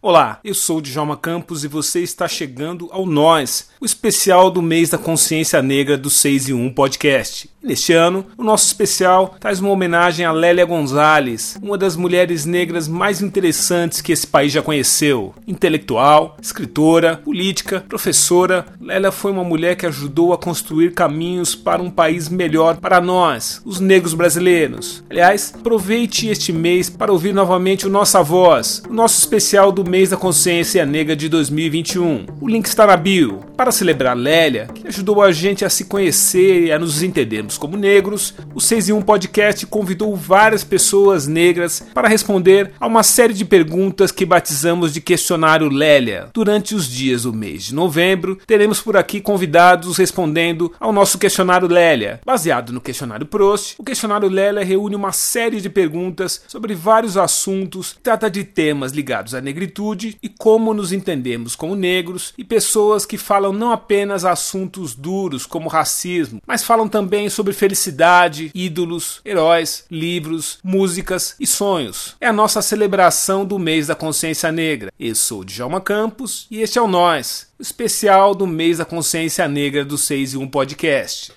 Olá, eu sou Djalma Campos e você está chegando ao Nós, o especial do mês da consciência negra do 6 e 1 podcast. Neste ano, o nosso especial traz uma homenagem a Lélia Gonzalez, uma das mulheres negras mais interessantes que esse país já conheceu. Intelectual, escritora, política, professora, Lélia foi uma mulher que ajudou a construir caminhos para um país melhor para nós, os negros brasileiros. Aliás, aproveite este mês para ouvir novamente o Nossa Voz, o nosso especial do mês da consciência negra de 2021. O link está na bio. Para celebrar Lélia, que ajudou a gente a se conhecer e a nos entendermos como negros, o 6 em 1 Podcast convidou várias pessoas negras para responder a uma série de perguntas que batizamos de questionário Lélia. Durante os dias do mês de novembro, teremos por aqui convidados respondendo ao nosso questionário Lélia. Baseado no questionário Prost, o questionário Lélia reúne uma série de perguntas sobre vários assuntos, trata de temas ligados à negritude e como nos entendemos como negros e pessoas que falam não apenas assuntos duros como racismo, mas falam também sobre felicidade, ídolos, heróis, livros, músicas e sonhos. É a nossa celebração do mês da consciência negra. Eu sou Djalma Campos e este é o Nós, o especial do mês da consciência negra do 6 e 1 podcast.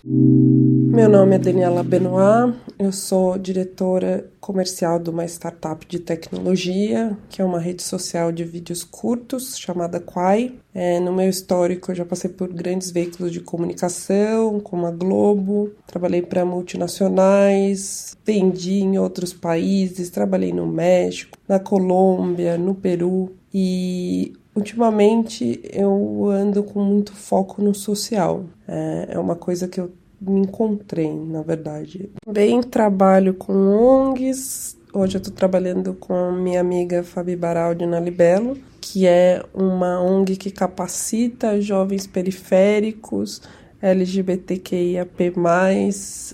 Meu nome é Daniela Benoit, eu sou diretora comercial de uma startup de tecnologia, que é uma rede social de vídeos curtos chamada Quai. É, no meu histórico, eu já passei por grandes veículos de comunicação, como a Globo, trabalhei para multinacionais, vendi em outros países, trabalhei no México, na Colômbia, no Peru e Ultimamente eu ando com muito foco no social. É, é uma coisa que eu me encontrei, na verdade. Também trabalho com ONGs. Hoje eu estou trabalhando com a minha amiga Fabi Baraldi na Libelo, que é uma ONG que capacita jovens periféricos, LGBTQIAP+,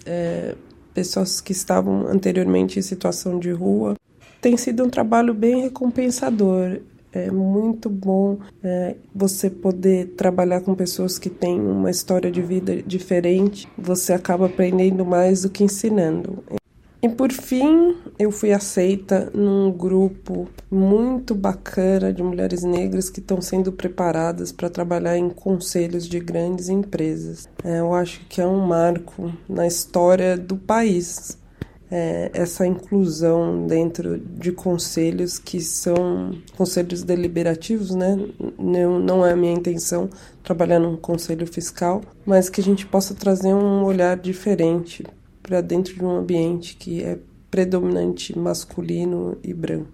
é, pessoas que estavam anteriormente em situação de rua. Tem sido um trabalho bem recompensador. É muito bom é, você poder trabalhar com pessoas que têm uma história de vida diferente. Você acaba aprendendo mais do que ensinando. E por fim, eu fui aceita num grupo muito bacana de mulheres negras que estão sendo preparadas para trabalhar em conselhos de grandes empresas. É, eu acho que é um marco na história do país é, essa inclusão dentro de conselhos que são conselhos deliberativos, né? Não, não é a minha intenção trabalhar num conselho fiscal, mas que a gente possa trazer um olhar diferente para dentro de um ambiente que é predominante masculino e branco.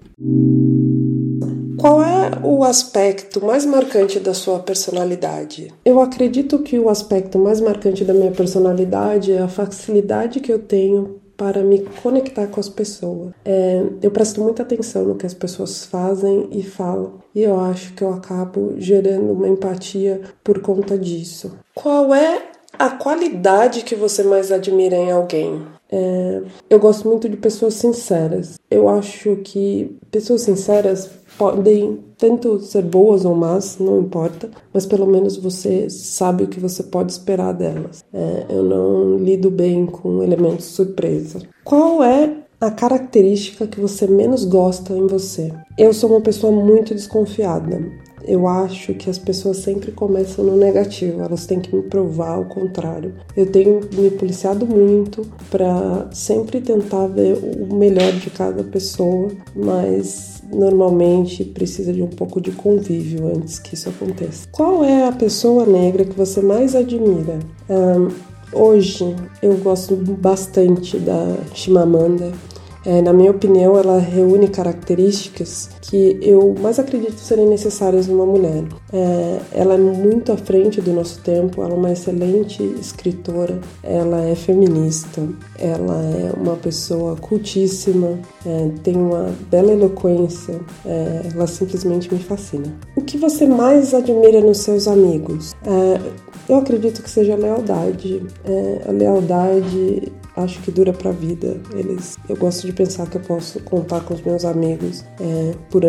Qual é o aspecto mais marcante da sua personalidade? Eu acredito que o aspecto mais marcante da minha personalidade é a facilidade que eu tenho para me conectar com as pessoas. É, eu presto muita atenção no que as pessoas fazem e falam, e eu acho que eu acabo gerando uma empatia por conta disso. Qual é a qualidade que você mais admira em alguém? É, eu gosto muito de pessoas sinceras. Eu acho que pessoas sinceras podem tanto ser boas ou más, não importa, mas pelo menos você sabe o que você pode esperar delas. É, eu não lido bem com elementos surpresa. Qual é a característica que você menos gosta em você? Eu sou uma pessoa muito desconfiada. Eu acho que as pessoas sempre começam no negativo, elas têm que me provar o contrário. Eu tenho me policiado muito para sempre tentar ver o melhor de cada pessoa, mas normalmente precisa de um pouco de convívio antes que isso aconteça. Qual é a pessoa negra que você mais admira? Um, hoje eu gosto bastante da Chimamanda. É, na minha opinião, ela reúne características que eu mais acredito serem necessárias numa mulher. É, ela é muito à frente do nosso tempo, ela é uma excelente escritora, ela é feminista, ela é uma pessoa cultíssima, é, tem uma bela eloquência, é, ela simplesmente me fascina. O que você mais admira nos seus amigos? É, eu acredito que seja a lealdade. É, a lealdade acho que dura para a vida. Eles, eu gosto de pensar que eu posso contar com os meus amigos é, por,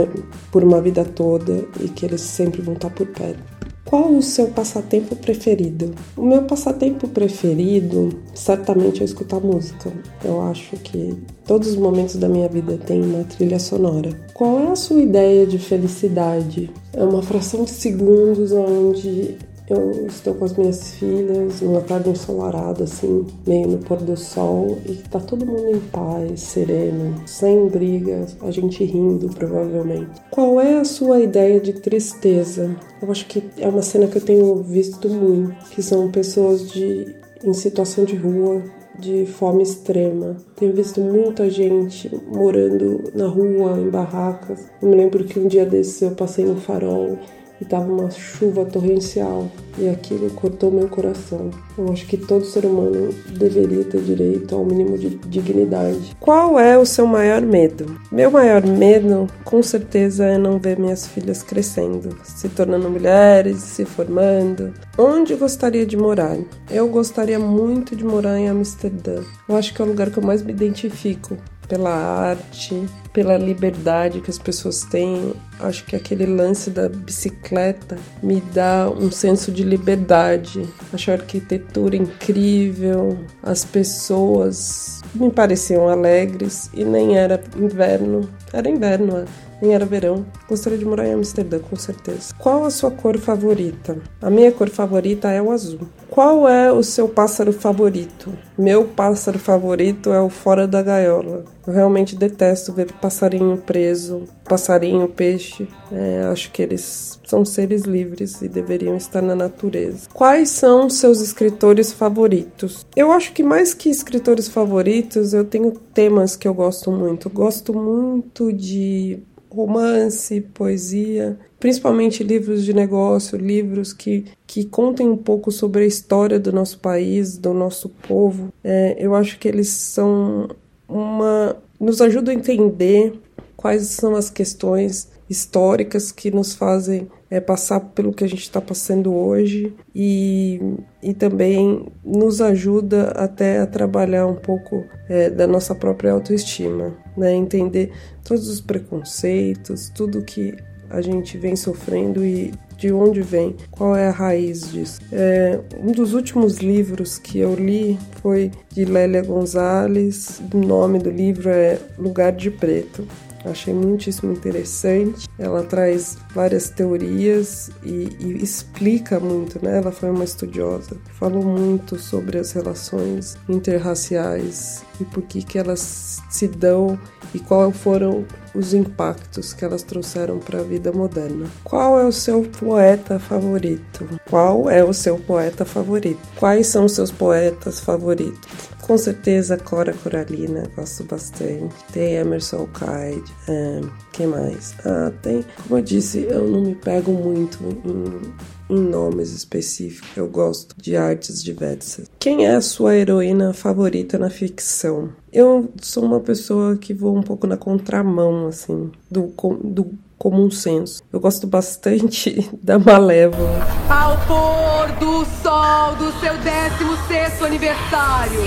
por uma vida toda e que eles sempre vão estar por perto. Qual o seu passatempo preferido? O meu passatempo preferido, certamente, é escutar música. Eu acho que todos os momentos da minha vida têm uma trilha sonora. Qual é a sua ideia de felicidade? É uma fração de segundos onde eu estou com as minhas filhas numa tarde ensolarada, assim, meio no pôr do sol, e tá todo mundo em paz, sereno, sem brigas, a gente rindo, provavelmente. Qual é a sua ideia de tristeza? Eu acho que é uma cena que eu tenho visto muito, que são pessoas de em situação de rua, de fome extrema. Tenho visto muita gente morando na rua, em barracas. Eu me lembro que um dia desses eu passei no farol e tava uma chuva torrencial e aquilo cortou meu coração. Eu acho que todo ser humano deveria ter direito ao mínimo de dignidade. Qual é o seu maior medo? Meu maior medo, com certeza, é não ver minhas filhas crescendo, se tornando mulheres, se formando. Onde gostaria de morar? Eu gostaria muito de morar em Amsterdã. Eu acho que é o lugar que eu mais me identifico pela arte, pela liberdade que as pessoas têm. Acho que aquele lance da bicicleta me dá um senso de liberdade. Acho a arquitetura incrível, as pessoas me pareciam alegres e nem era inverno. Era inverno, nem era verão. Gostaria de morar em Amsterdã, com certeza. Qual a sua cor favorita? A minha cor favorita é o azul. Qual é o seu pássaro favorito? Meu pássaro favorito é o fora da gaiola. Eu realmente detesto ver passarinho preso, passarinho, peixe. É, acho que eles são seres livres e deveriam estar na natureza. Quais são seus escritores favoritos? Eu acho que mais que escritores favoritos, eu tenho temas que eu gosto muito. Gosto muito de romance, poesia, principalmente livros de negócio, livros que, que contem um pouco sobre a história do nosso país, do nosso povo. É, eu acho que eles são uma. nos ajudam a entender quais são as questões históricas que nos fazem é, passar pelo que a gente está passando hoje e, e também nos ajuda até a trabalhar um pouco é, da nossa própria autoestima, né? entender todos os preconceitos, tudo que a gente vem sofrendo e de onde vem, qual é a raiz disso. É, um dos últimos livros que eu li foi de Lélia Gonzalez, o nome do livro é Lugar de Preto. Achei muitíssimo interessante. Ela traz várias teorias e, e, explica muito, né? Ela foi uma estudiosa, falou muito sobre as relações interraciais e por que que elas se dão e quais foram os impactos que elas trouxeram para a vida moderna. Qual é o seu poeta favorito? Qual é o seu poeta favorito? Quais são os seus poetas favoritos? Com certeza, Cora Coralina, gosto bastante. Tem Emerson Kide. É, quem mais? Ah, tem. Como eu disse, eu não me pego muito em, em nomes específicos. Eu gosto de artes diversas. Quem é a sua heroína favorita na ficção? Eu sou uma pessoa que vou um pouco na contramão, assim, do, do comum senso. Eu gosto bastante da Malévola. Ao pôr do sol do seu 16 aniversário,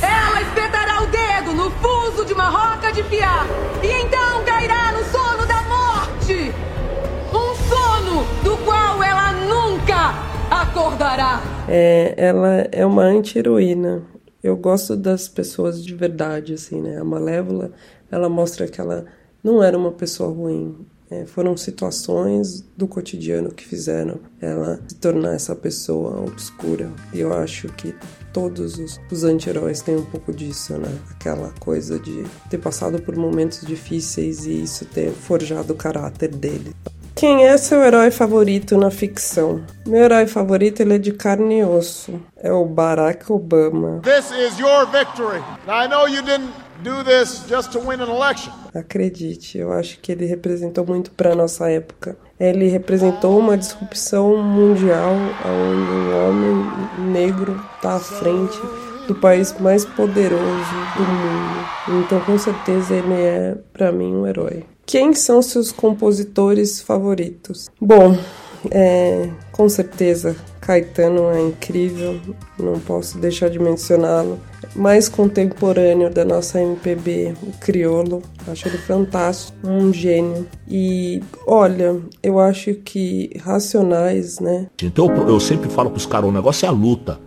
ela espetará o dedo no fuso de uma roca de fiar e então cairá no sono da morte. Um sono do acordará. É, ela é uma anti-heroína. Eu gosto das pessoas de verdade, assim, né? A Malévola, ela mostra que ela não era uma pessoa ruim. É, foram situações do cotidiano que fizeram ela se tornar essa pessoa obscura. E eu acho que todos os, os anti-heróis têm um pouco disso, né? Aquela coisa de ter passado por momentos difíceis e isso ter forjado o caráter dele. Quem é seu herói favorito na ficção? Meu herói favorito ele é de carne e osso. É o Barack Obama. This is your victory. Now I know you didn't do this just to win an election. Acredite, eu acho que ele representou muito para nossa época. Ele representou uma disrupção mundial onde um homem negro está à frente do país mais poderoso do mundo. Então, com certeza, ele é para mim um herói. Quem são seus compositores favoritos? Bom, é, com certeza Caetano é incrível, não posso deixar de mencioná-lo. Mais contemporâneo da nossa MPB, o Criolo, acho ele fantástico, um gênio. E olha, eu acho que Racionais, né? Então eu sempre falo para os caras: o negócio é a luta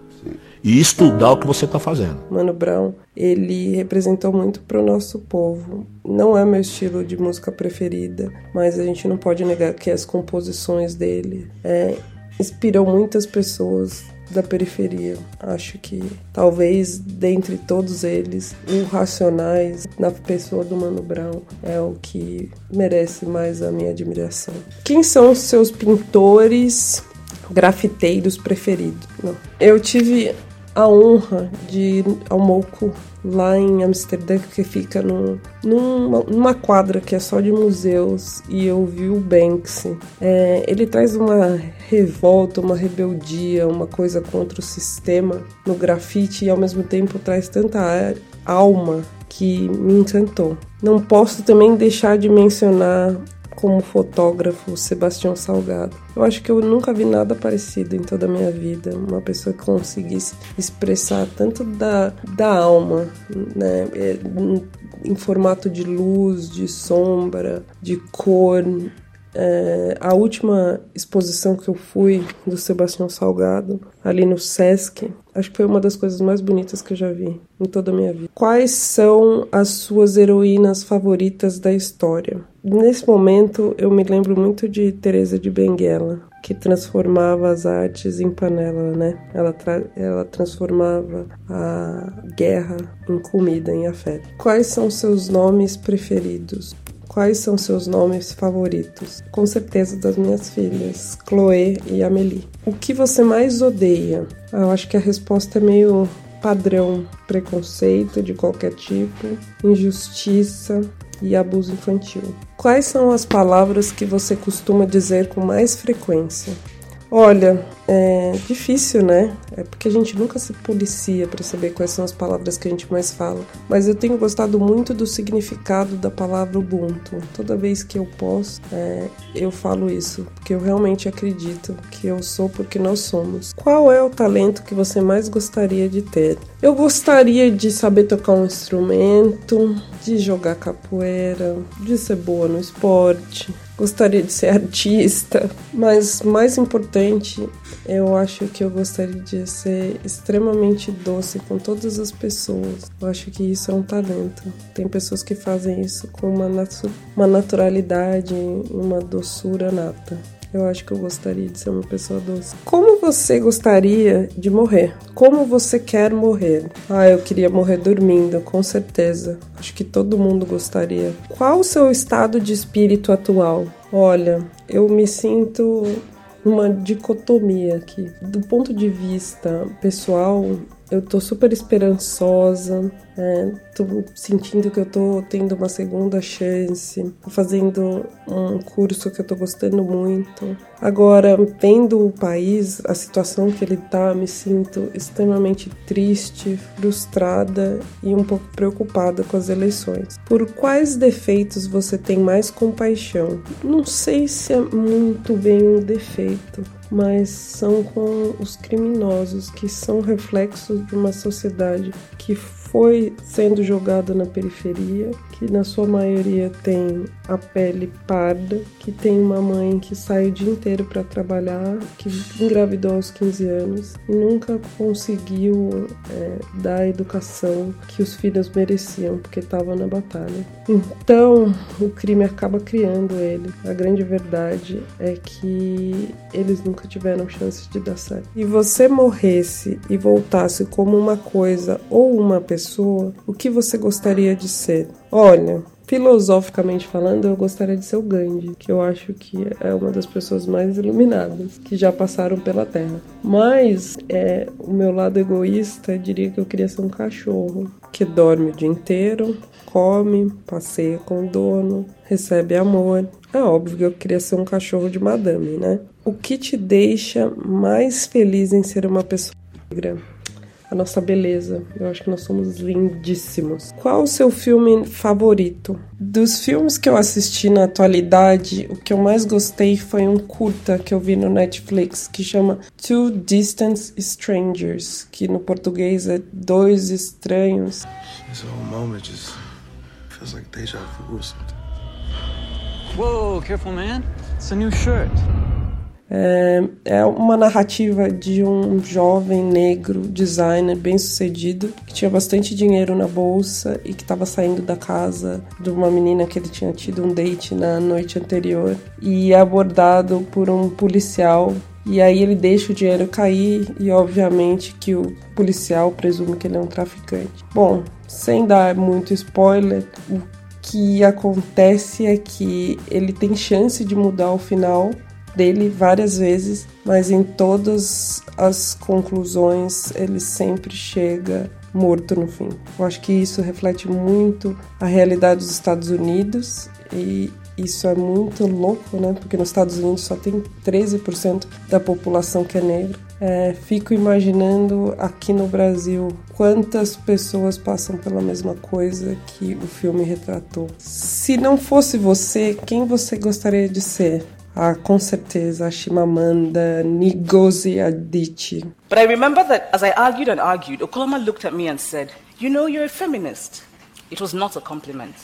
e estudar o que você está fazendo. Mano Brown, ele representou muito para o nosso povo. Não é meu estilo de música preferida, mas a gente não pode negar que as composições dele é, inspiram muitas pessoas da periferia. Acho que talvez dentre todos eles, o Racionais, na pessoa do Mano Brown, é o que merece mais a minha admiração. Quem são os seus pintores grafiteiros preferidos? Não. Eu tive a honra de ir ao Moco lá em Amsterdã, que fica numa, numa, quadra que é só de museus, e eu vi o Banksy. É, ele traz uma revolta, uma rebeldia, uma coisa contra o sistema no grafite e ao mesmo tempo traz tanta alma que me encantou. Não posso também deixar de mencionar como fotógrafo Sebastião Salgado. Eu acho que eu nunca vi nada parecido em toda a minha vida. Uma pessoa que conseguisse expressar tanto da, da alma, né? É, em formato de luz, de sombra, de cor, é, a última exposição que eu fui do Sebastião Salgado, ali no Sesc, acho que foi uma das coisas mais bonitas que eu já vi em toda a minha vida. Quais são as suas heroínas favoritas da história? Nesse momento, eu me lembro muito de Teresa de Benguela, que transformava as artes em panela, né? Ela, ela transformava a guerra em comida, em afeto. Quais são seus nomes preferidos? Quais são seus nomes favoritos? Com certeza das minhas filhas, Chloe e Amelie. O que você mais odeia? Ah, eu acho que a resposta é meio padrão: preconceito de qualquer tipo, injustiça e abuso infantil. Quais são as palavras que você costuma dizer com mais frequência? Olha, é difícil, né? É porque a gente nunca se policia para saber quais são as palavras que a gente mais fala. Mas eu tenho gostado muito do significado da palavra Ubuntu. Toda vez que eu posso, é, eu falo isso, porque eu realmente acredito que eu sou porque nós somos. Qual é o talento que você mais gostaria de ter? Eu gostaria de saber tocar um instrumento, de jogar capoeira, de ser boa no esporte, gostaria de ser artista, mas mais importante, eu acho que eu gostaria de ser extremamente doce com todas as pessoas. Eu acho que isso é um talento. Tem pessoas que fazem isso com uma, natu uma naturalidade, uma doçura nata. Eu acho que eu gostaria de ser uma pessoa doce. Como você gostaria de morrer? Como você quer morrer? Ah, eu queria morrer dormindo, com certeza. Acho que todo mundo gostaria. Qual o seu estado de espírito atual? Olha, eu me sinto uma dicotomia aqui. Do ponto de vista pessoal, eu tô super esperançosa, é, tô sentindo que eu tô tendo uma segunda chance, tô fazendo um curso que eu tô gostando muito. Agora, vendo o país, a situação que ele tá, me sinto extremamente triste, frustrada e um pouco preocupada com as eleições. Por quais defeitos você tem mais compaixão? Não sei se é muito bem um defeito, mas são com os criminosos, que são reflexos de uma sociedade que foi sendo jogada na periferia, que na sua maioria tem a pele parda, que tem uma mãe que sai o dia inteiro para trabalhar, que engravidou aos 15 anos e nunca conseguiu é, dar a educação que os filhos mereciam, porque estava na batalha. Então, o crime acaba criando ele. A grande verdade é que eles nunca tiveram chance de dar certo. E você morresse e voltasse como uma coisa ou uma pessoa, o que você gostaria de ser? Olha, filosoficamente falando, eu gostaria de ser o Gandhi, que eu acho que é uma das pessoas mais iluminadas que já passaram pela Terra. Mas é, o meu lado egoísta diria que eu queria ser um cachorro que dorme o dia inteiro, come, passeia com o dono, recebe amor. É óbvio que eu queria ser um cachorro de madame, né? O que te deixa mais feliz em ser uma pessoa negra? A nossa beleza. Eu acho que nós somos lindíssimos. Qual o seu filme favorito? Dos filmes que eu assisti na atualidade, o que eu mais gostei foi um curta que eu vi no Netflix que chama Two Distant Strangers, que no português é Dois Estranhos. This whole moment just feels like deja vu or something. Whoa, careful man. It's a new shirt. É, é uma narrativa de um jovem negro designer bem sucedido que tinha bastante dinheiro na bolsa e que estava saindo da casa de uma menina que ele tinha tido um date na noite anterior e é abordado por um policial e aí ele deixa o dinheiro cair e obviamente que o policial presume que ele é um traficante. Bom, sem dar muito spoiler, o que acontece é que ele tem chance de mudar o final dele várias vezes, mas em todas as conclusões ele sempre chega morto no fim. Eu acho que isso reflete muito a realidade dos Estados Unidos e isso é muito louco, né? Porque nos Estados Unidos só tem 13% da população que é negra. É, fico imaginando aqui no Brasil quantas pessoas passam pela mesma coisa que o filme retratou. Se não fosse você, quem você gostaria de ser? Ah, com certeza, a Chimamanda Ngozi Adichie. But I remember that as I argued and argued, Okoloma looked at me and said, You know, you're a feminist. It was not a compliment.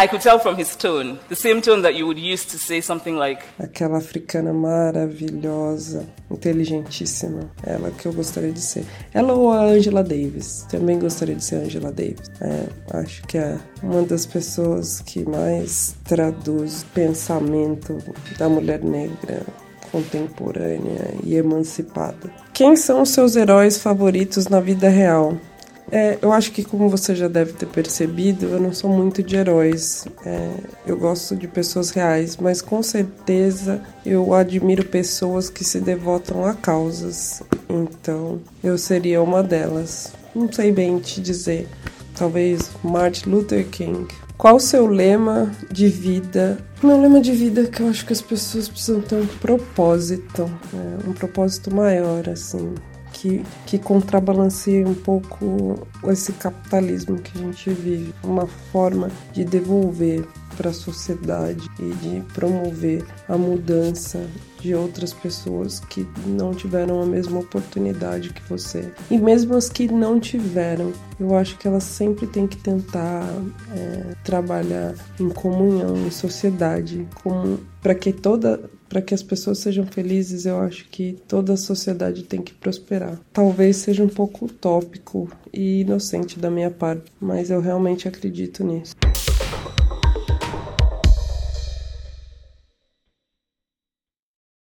I could tell from his tone, the same tone that you would use to say something like. Aquela africana maravilhosa, inteligentíssima, ela que eu gostaria de ser. Ela ou a Angela Davis, também gostaria de ser Angela Davis. É, acho que é uma das pessoas que mais traduz pensamento da mulher negra contemporânea e emancipada. Quem são os seus heróis favoritos na vida real? É, eu acho que, como você já deve ter percebido, eu não sou muito de heróis. É, eu gosto de pessoas reais, mas com certeza eu admiro pessoas que se devotam a causas. Então, eu seria uma delas. Não sei bem te dizer. Talvez Martin Luther King. Qual o seu lema de vida? Meu lema de vida é que eu acho que as pessoas precisam ter um propósito, é, um propósito maior, assim que, que um pouco esse capitalismo que a gente vive, uma forma de devolver para a sociedade e de promover a mudança de outras pessoas que não tiveram a mesma oportunidade que você. E mesmo as que não tiveram, eu acho que elas sempre têm que tentar é, trabalhar em comunhão, em sociedade, para que toda para que as pessoas sejam felizes, eu acho que toda a sociedade tem que prosperar. Talvez seja um pouco utópico e inocente da minha parte, mas eu realmente acredito nisso.